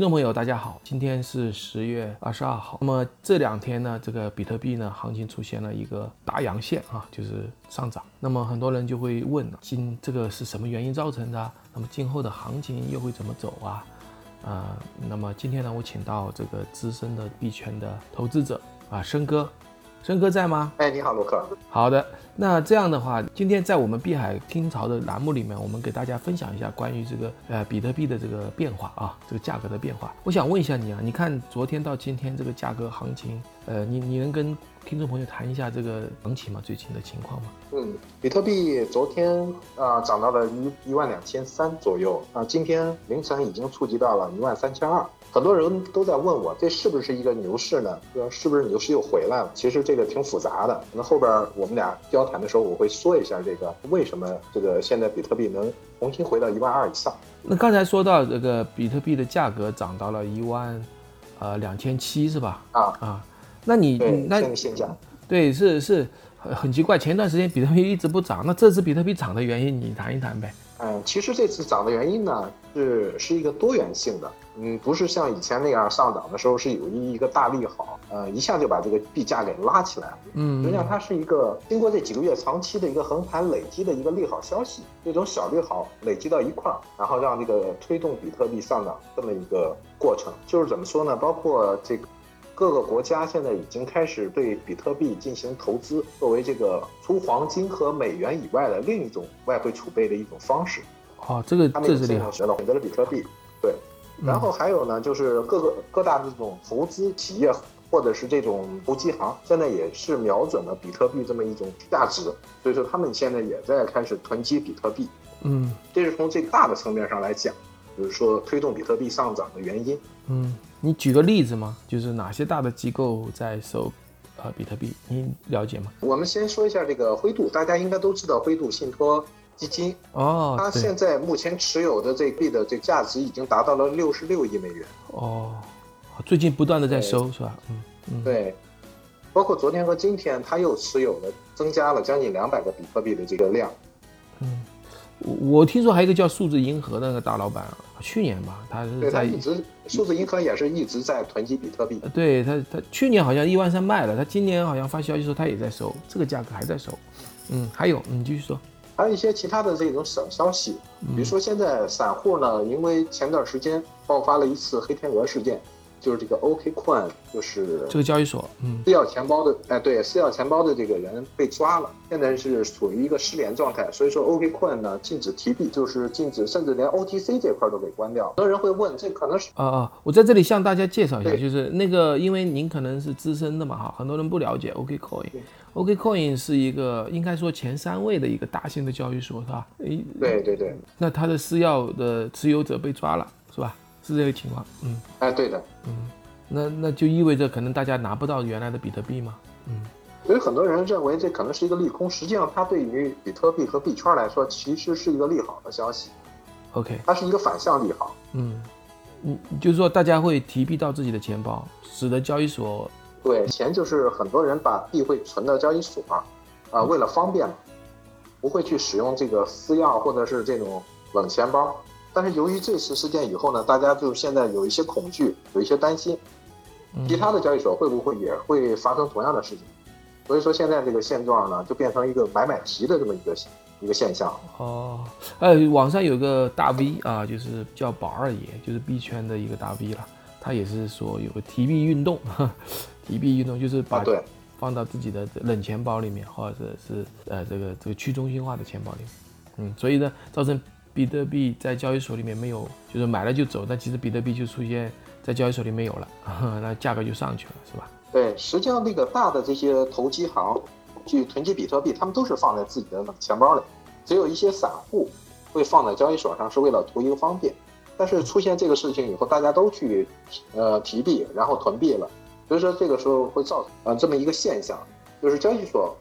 听众朋友，大家好，今天是十月二十二号。那么这两天呢，这个比特币呢行情出现了一个大阳线啊，就是上涨。那么很多人就会问了，今这个是什么原因造成的？那么今后的行情又会怎么走啊？啊，那么今天呢，我请到这个资深的币圈的投资者啊，申哥。申哥在吗？哎，你好，卢克。好的，那这样的话，今天在我们碧海听潮的栏目里面，我们给大家分享一下关于这个呃比特币的这个变化啊，这个价格的变化。我想问一下你啊，你看昨天到今天这个价格行情，呃，你你能跟听众朋友谈一下这个行情吗？最近的情况吗？嗯，比特币昨天啊涨到了一一万两千三左右啊，今天凌晨已经触及到了一万三千二。很多人都在问我，这是不是一个牛市呢？说是不是牛市又回来了？其实这个挺复杂的。那后边我们俩交谈的时候，我会说一下这个为什么这个现在比特币能重新回到一万二以上。那刚才说到这个比特币的价格涨到了一万，呃两千七是吧？啊啊，那你那现现价对是是很很奇怪，前段时间比特币一直不涨，那这次比特币涨的原因你谈一谈呗？嗯，其实这次涨的原因呢是是一个多元性的。嗯，不是像以前那样上涨的时候是有一一个大利好，呃，一下就把这个币价给拉起来了。嗯，实际上它是一个经过这几个月长期的一个横盘累积的一个利好消息，这种小利好累积到一块儿，然后让这个推动比特币上涨这么一个过程。就是怎么说呢？包括这个各个国家现在已经开始对比特币进行投资，作为这个除黄金和美元以外的另一种外汇储备的一种方式。哦，这个这是厉害，选择了比特币，对。然后还有呢，就是各个各大这种投资企业或者是这种投机行，现在也是瞄准了比特币这么一种价值，所以说他们现在也在开始囤积比特币。嗯，这是从最大的层面上来讲，就是说推动比特币上涨的原因。嗯，你举个例子吗？就是哪些大的机构在收，呃，比特币？你了解吗？我们先说一下这个灰度，大家应该都知道灰度信托。基金哦，它现在目前持有的这币的这价值已经达到了六十六亿美元哦，最近不断的在收是吧？嗯嗯，对，包括昨天和今天，它又持有了增加了将近两百个比特币的这个量。嗯，我听说还有一个叫数字银河的那个大老板，去年吧，他是在一直数字银河也是一直在囤积比特币。对他，他去年好像一万三卖了，他今年好像发消息说他也在收，这个价格还在收。嗯，还有，你继续说。还有一些其他的这种小消息，比如说现在散户呢，因为前段时间爆发了一次黑天鹅事件。就是这个 OKCoin，就是这个交易所，嗯，私钥钱包的，哎，对，私钥钱包的这个人被抓了，现在是处于一个失联状态，所以说 OKCoin 呢禁止提币，就是禁止，甚至连 OTC 这块都给关掉。很多人会问，这可能是啊啊，我在这里向大家介绍一下，就是那个，因为您可能是资深的嘛，哈，很多人不了解 OKCoin，OKCoin 是一个应该说前三位的一个大型的交易所，是吧？哎，对对对，那它的私钥的持有者被抓了，是吧？是这个情况，嗯，哎，对的，嗯，那那就意味着可能大家拿不到原来的比特币嘛？嗯，所以很多人认为这可能是一个利空，实际上它对于比特币和币圈来说，其实是一个利好的消息。OK，它是一个反向利好。嗯，嗯，就是说大家会提币到自己的钱包，使得交易所对钱就是很多人把币会存到交易所，啊，为了方便嘛，不会去使用这个私钥或者是这种冷钱包。但是由于这次事件以后呢，大家就现在有一些恐惧，有一些担心，其他的交易所会不会也会发生同样的事情？所以说现在这个现状呢，就变成一个买买提的这么一个一个现象。哦，呃，网上有个大 V 啊，就是叫宝二爷，就是币圈的一个大 V 了，他也是说有个提币运动，提币运动就是把对放到自己的冷钱包里面，或者是呃这个这个去中心化的钱包里面，嗯，所以呢，造成。比特币在交易所里面没有，就是买了就走，那其实比特币就出现在交易所里没有了，那价格就上去了，是吧？对，实际上那个大的这些投机行去囤积比特币，他们都是放在自己的钱包里，只有一些散户会放在交易所上，是为了图一个方便。但是出现这个事情以后，大家都去呃提币，然后囤币了，所以说这个时候会造成呃这么一个现象，就是交易所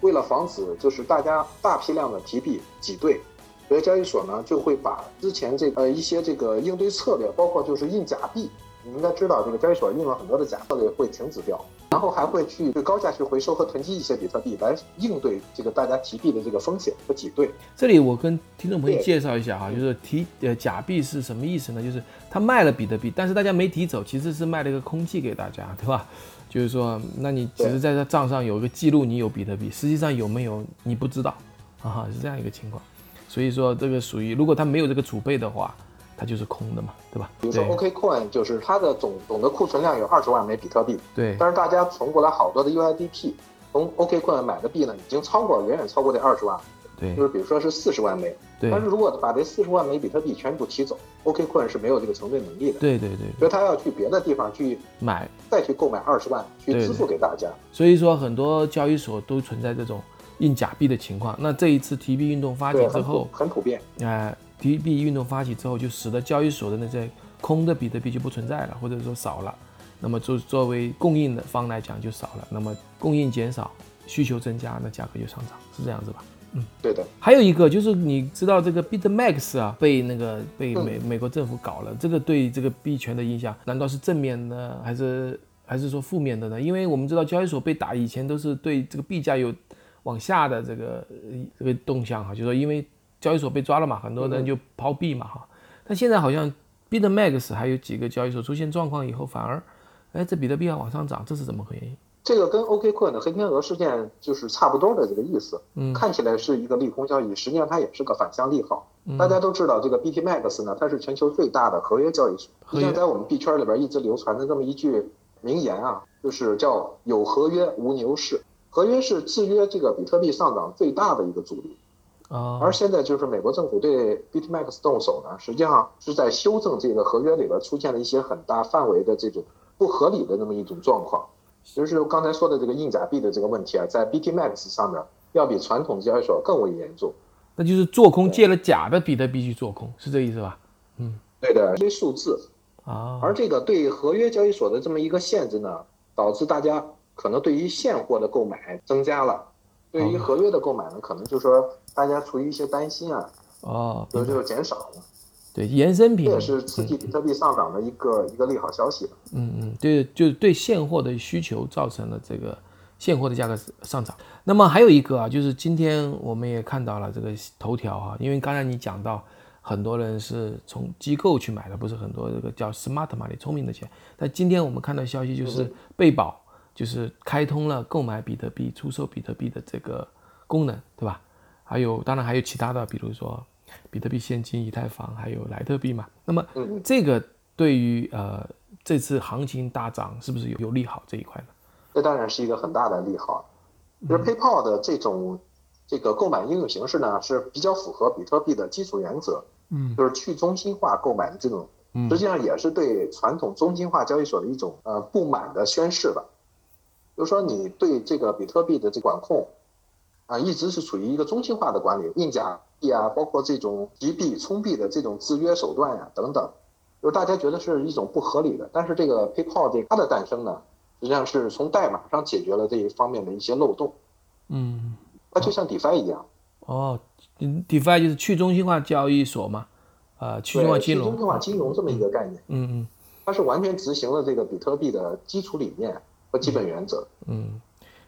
为了防止就是大家大批量的提币挤兑。所以交易所呢就会把之前这呃一些这个应对策略，包括就是印假币，你应该知道这个交易所印了很多的假策略会停止掉。然后还会去高价去回收和囤积一些比特币，来应对这个大家提币的这个风险和挤兑。这里我跟听众朋友介绍一下哈，就是提呃假币是什么意思呢？就是他卖了比特币，但是大家没提走，其实是卖了一个空气给大家，对吧？就是说，那你只是在这账上有一个记录，你有比特币，实际上有没有你不知道啊，是这样一个情况。所以说这个属于，如果他没有这个储备的话。它就是空的嘛，对吧？比如说 OKCoin，就是它的总总的库存量有二十万枚比特币。对。但是大家存过来好多的 UIDP，从 OKCoin 买的币呢，已经超过远远超过这二十万。对。就是比如说是四十万枚。对。但是如果把这四十万枚比特币全部提走，OKCoin 是没有这个承兑能力的。对对对。所以他要去别的地方去买，再去购买二十万去支付给大家。所以说很多交易所都存在这种印假币的情况。那这一次提币运动发起之后，很普遍。哎。提币运动发起之后，就使得交易所的那些空的比特币就不存在了，或者说少了。那么作作为供应的方来讲就少了。那么供应减少，需求增加，那价格就上涨，是这样子吧？嗯，对的。还有一个就是你知道这个 BitMax 啊，被那个被美美国政府搞了，这个对这个币权的影响，难道是正面的还是还是说负面的呢？因为我们知道交易所被打以前都是对这个币价有往下的这个这个动向哈，就说因为。交易所被抓了嘛，很多人就抛币嘛哈，但现在好像 BitMax 还有几个交易所出现状况以后，反而，哎，这比特币要往上涨，这是怎么回事？这个跟 OKCoin 的黑天鹅事件就是差不多的这个意思，嗯，看起来是一个利空消息，实际上它也是个反向利好。大家都知道这个 BitMax 呢，它是全球最大的合约交易所，实际上在我们币圈里边一直流传的这么一句名言啊，就是叫有合约无牛市，合约是制约这个比特币上涨最大的一个阻力。而现在就是美国政府对 BitMax 动手呢，实际上是在修正这个合约里边出现了一些很大范围的这种不合理的那么一种状况，就是刚才说的这个硬假币的这个问题啊，在 BitMax 上面要比传统交易所更为严重。那就是做空借了假的比特币去做空，是这意思吧？嗯，对的，这数字啊。而这个对合约交易所的这么一个限制呢，导致大家可能对于现货的购买增加了。对于合约的购买呢，可能就是说大家出于一些担心啊，哦，就就减少了。对，衍生品这也是刺激比特币上涨的一个一个利好消息。嗯嗯，对，就是对现货的需求造成了这个现货的价格上涨。那么还有一个啊，就是今天我们也看到了这个头条啊，因为刚才你讲到很多人是从机构去买的，不是很多这个叫 smart money 聪明的钱。但今天我们看到消息就是贝宝。就是开通了购买比特币、出售比特币的这个功能，对吧？还有，当然还有其他的，比如说比特币现金、以太坊，还有莱特币嘛。那么，这个对于呃这次行情大涨是不是有有利好这一块呢？这当然是一个很大的利好。就是 PayPal 的这种这个购买应用形式呢，是比较符合比特币的基础原则，嗯，就是去中心化购买的这种，实际上也是对传统中心化交易所的一种呃不满的宣示吧。就是说，你对这个比特币的这管控，啊，一直是处于一个中心化的管理，印假币啊，包括这种集币、充币的这种制约手段呀，等等，就是大家觉得是一种不合理的。但是这个 PayPal 这它的诞生呢，实际上是从代码上解决了这一方面的一些漏洞。嗯，它就像 DeFi 一样。哦，DeFi 就是去中心化交易所嘛，啊，去中心化金融。去中心化金融这么一个概念。嗯嗯。它是完全执行了这个比特币的基础理念。和基本原则，嗯，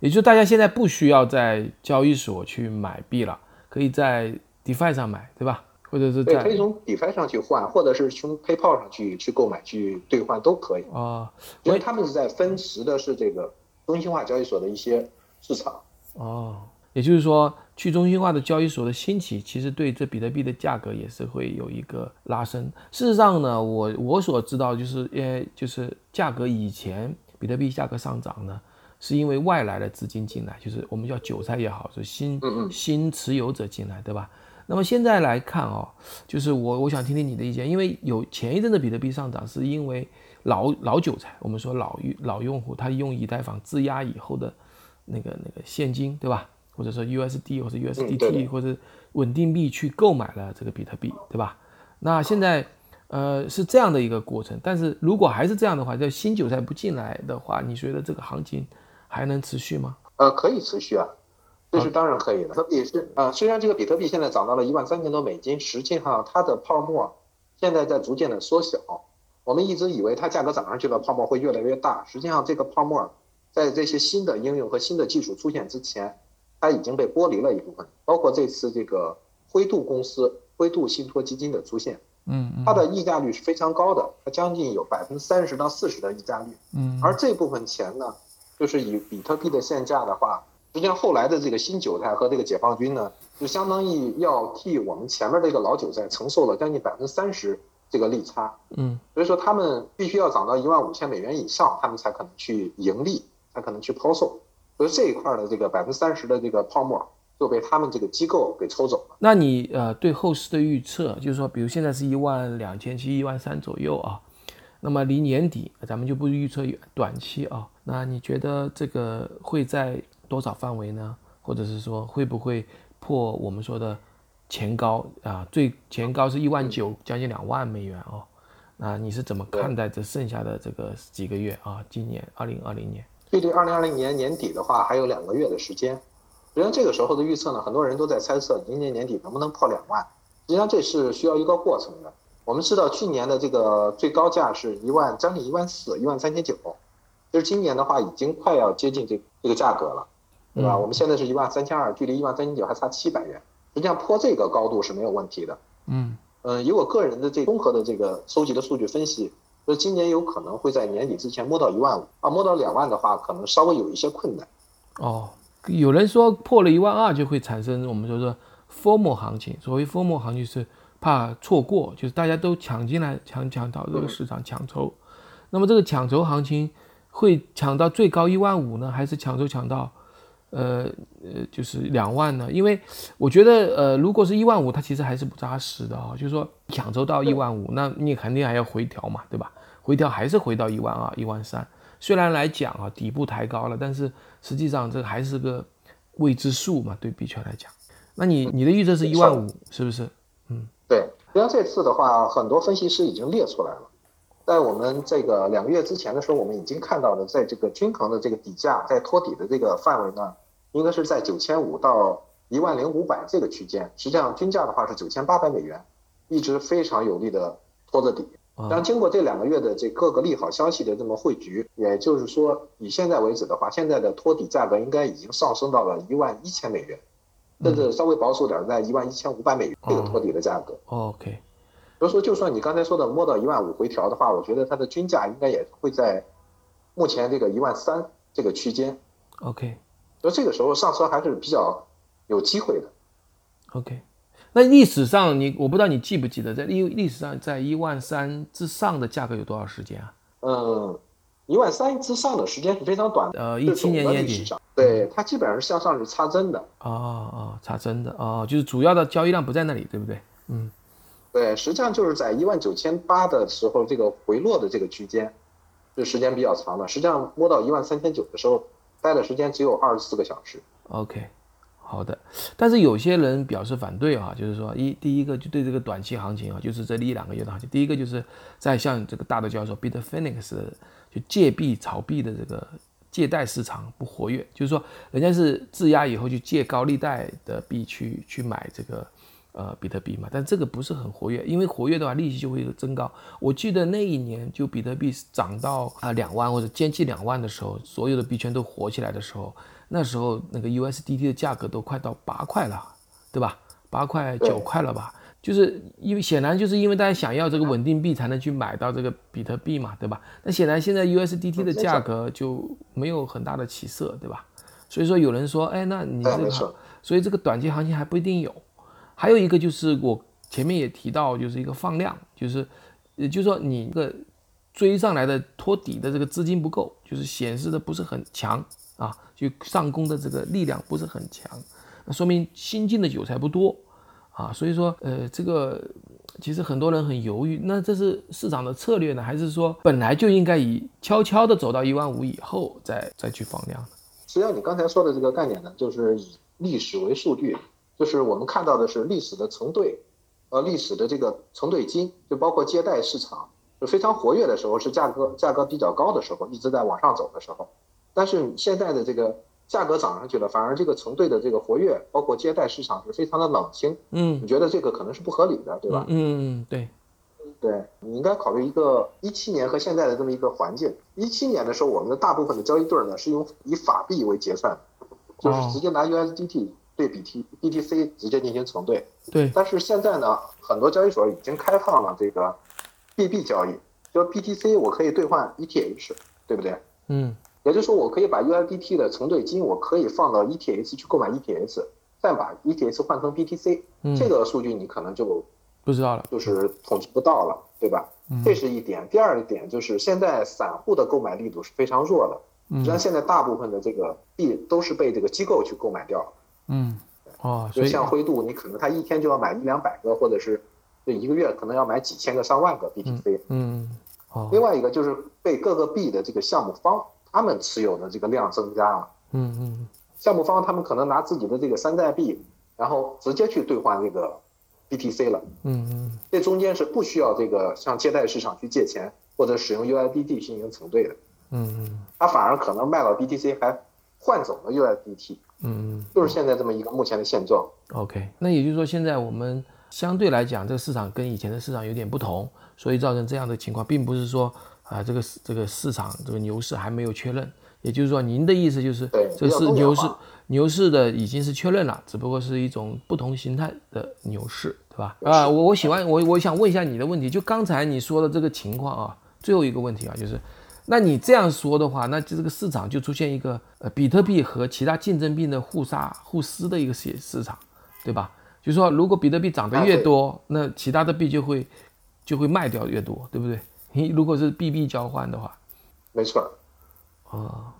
也就是大家现在不需要在交易所去买币了，可以在 DeFi 上买，对吧？或者是在可以从 DeFi 上去换，或者是从 PayPal 上去去购买、去兑换都可以啊。因为他们是在分食的是这个中心化交易所的一些市场。哦，也就是说，去中心化的交易所的兴起，其实对这比特币的价格也是会有一个拉升。事实上呢，我我所知道就是，呃，就是价格以前。比特币价格上涨呢，是因为外来的资金进来，就是我们叫韭菜也好，是新新持有者进来，对吧？那么现在来看哦，就是我我想听听你的意见，因为有前一阵的比特币上涨，是因为老老韭菜，我们说老老用户，他用以太坊质押以后的那个那个现金，对吧？或者说 USD 或者 USDT 或者稳定币去购买了这个比特币，对吧？那现在。呃，是这样的一个过程，但是如果还是这样的话，这新韭菜不进来的话，你觉得这个行情还能持续吗？呃，可以持续啊，这是当然可以的。也是啊，虽然这个比特币现在涨到了一万三千多美金，实际上它的泡沫现在在逐渐的缩小。我们一直以为它价格涨上去了，泡沫会越来越大，实际上这个泡沫在这些新的应用和新的技术出现之前，它已经被剥离了一部分。包括这次这个灰度公司、灰度信托基金的出现，嗯，它的溢价率是非常高的，它将近有百分之三十到四十的溢价率。嗯，而这部分钱呢，就是以比特币的现价的话，实际上后来的这个新韭菜和这个解放军呢，就相当于要替我们前面这个老韭菜承受了将近百分之三十。这个利差，嗯，所以说他们必须要涨到一万五千美元以上，他们才可能去盈利，才可能去抛售。所以这一块的这个百分之三十的这个泡沫就被他们这个机构给抽走了。那你呃对后市的预测，就是说，比如现在是一万两千七、一万三左右啊，那么离年底咱们就不预测短期啊，那你觉得这个会在多少范围呢？或者是说会不会破我们说的？前高啊，最前高是一万九，将近两万美元哦。那你是怎么看待这剩下的这个几个月啊？今年二零二零年，距离二零二零年年底的话还有两个月的时间。实际上这个时候的预测呢，很多人都在猜测今年年底能不能破两万。实际上这是需要一个过程的。我们知道去年的这个最高价是一万将近一万四，一万三千九。就是今年的话已经快要接近这这个价格了，对吧？我们现在是一万三千二，距离一万三千九还差七百元。实际上破这个高度是没有问题的。嗯嗯，以我个人的这综合的这个收集的数据分析，说今年有可能会在年底之前摸到一万五啊，摸到两万的话，可能稍微有一些困难。哦，有人说破了一万二就会产生我们说说 formal 行情，所谓 formal 行情是怕错过，就是大家都抢进来抢抢到这个市场抢筹。那么这个抢筹行情会抢到最高一万五呢，还是抢筹抢到？呃呃，就是两万呢，因为我觉得，呃，如果是一万五，它其实还是不扎实的啊。就是说，抢筹到一万五，那你肯定还要回调嘛，对吧？回调还是回到一万二、一万三。虽然来讲啊，底部抬高了，但是实际上这个还是个未知数嘛，对币圈来讲。那你你的预测是一万五，是不是？嗯，对。实际上这次的话，很多分析师已经列出来了，在我们这个两个月之前的时候，我们已经看到了，在这个均衡的这个底价在托底的这个范围呢。应该是在九千五到一万零五百这个区间，实际上均价的话是九千八百美元，一直非常有力的托着底。当，经过这两个月的这各个利好消息的这么汇聚，也就是说，以现在为止的话，现在的托底价格应该已经上升到了一万一千美元，甚至稍微保守点，在一万一千五百美元这个托底的价格。OK，所以说，就算你刚才说的摸到一万五回调的话，我觉得它的均价应该也会在目前这个一万三这个区间。OK。所以这个时候上车还是比较有机会的。OK，那历史上你我不知道你记不记得，在历历史上在一万三之上的价格有多少时间啊？嗯，一万三之上的时间是非常短的。呃，一七年年底。对，它基本上是向上是插针的。哦哦，插针的哦，就是主要的交易量不在那里，对不对？嗯，对，实际上就是在一万九千八的时候，这个回落的这个区间是时间比较长的。实际上摸到一万三千九的时候。待的时间只有二十四个小时。OK，好的。但是有些人表示反对啊，就是说一第一个就对这个短期行情啊，就是这一两个月的行情。第一个就是在像这个大的教授 Bitfinex 就借币炒币的这个借贷市场不活跃，就是说人家是质押以后就借高利贷的币去去买这个。呃，比特币嘛，但这个不是很活跃，因为活跃的话，利息就会增高。我记得那一年，就比特币涨到啊两万或者接近两万的时候，所有的币圈都火起来的时候，那时候那个 USDT 的价格都快到八块了，对吧？八块九块了吧？就是因为显然就是因为大家想要这个稳定币才能去买到这个比特币嘛，对吧？那显然现在 USDT 的价格就没有很大的起色，对吧？所以说有人说，哎，那你这个，所以这个短期行情还不一定有。还有一个就是我前面也提到，就是一个放量，就是，也就是说你这个追上来的托底的这个资金不够，就是显示的不是很强啊，就上攻的这个力量不是很强，那说明新进的韭菜不多啊，所以说呃这个其实很多人很犹豫，那这是市场的策略呢，还是说本来就应该以悄悄的走到一万五以后再再去放量呢？实际上你刚才说的这个概念呢，就是以历史为数据。就是我们看到的是历史的承兑，呃，历史的这个承兑金，就包括借贷市场，就非常活跃的时候，是价格价格比较高的时候，一直在往上走的时候。但是现在的这个价格涨上去了，反而这个承兑的这个活跃，包括接待市场是非常的冷清。嗯，你觉得这个可能是不合理的，对吧？嗯嗯，对。对你应该考虑一个一七年和现在的这么一个环境。一七年的时候，我们的大部分的交易对呢是用以法币为结算，就是直接拿 USDT 对 BT BTC 直接进行承兑。对。但是现在呢，很多交易所已经开放了这个 BB 交易，就 BTC 我可以兑换 ETH，对不对？嗯。也就是说，我可以把 USDT 的承兑金，我可以放到 ETH 去购买 ETH，再把 ETH 换成 BTC。这个数据你可能就不知道了，就是统计不到了，对吧？这是一点。第二点就是现在散户的购买力度是非常弱的，实际上现在大部分的这个币都是被这个机构去购买掉了。嗯，哦，就像灰度，你可能他一天就要买一两百个，或者是这一个月可能要买几千个、上万个 BTC。嗯，哦。另外一个就是被各个币的这个项目方。他们持有的这个量增加了，嗯嗯，项目方他们可能拿自己的这个山寨币，然后直接去兑换这个 BTC 了，嗯嗯，这中间是不需要这个向借贷市场去借钱或者使用 USDT 进行承兑的，嗯嗯，他反而可能卖了 BTC 还换走了 USDT，嗯嗯，就是现在这么一个目前的现状。OK，那也就是说现在我们相对来讲这个市场跟以前的市场有点不同，所以造成这样的情况，并不是说。啊，这个这个市场这个牛市还没有确认，也就是说，您的意思就是，这是牛市牛市的已经是确认了，只不过是一种不同形态的牛市，对吧？啊，我我喜欢我我想问一下你的问题，就刚才你说的这个情况啊，最后一个问题啊，就是，那你这样说的话，那就这个市场就出现一个呃比特币和其他竞争币的互杀互撕的一个市市场，对吧？就是说，如果比特币涨得越多，那其他的币就会就会卖掉越多，对不对？你如果是 BB 交换的话，没错。哦，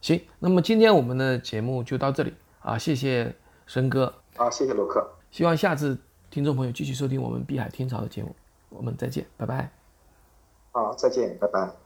行，那么今天我们的节目就到这里啊，谢谢申哥。啊，谢谢罗克。希望下次听众朋友继续收听我们碧海天朝的节目，我们再见，拜拜。好，再见，拜拜。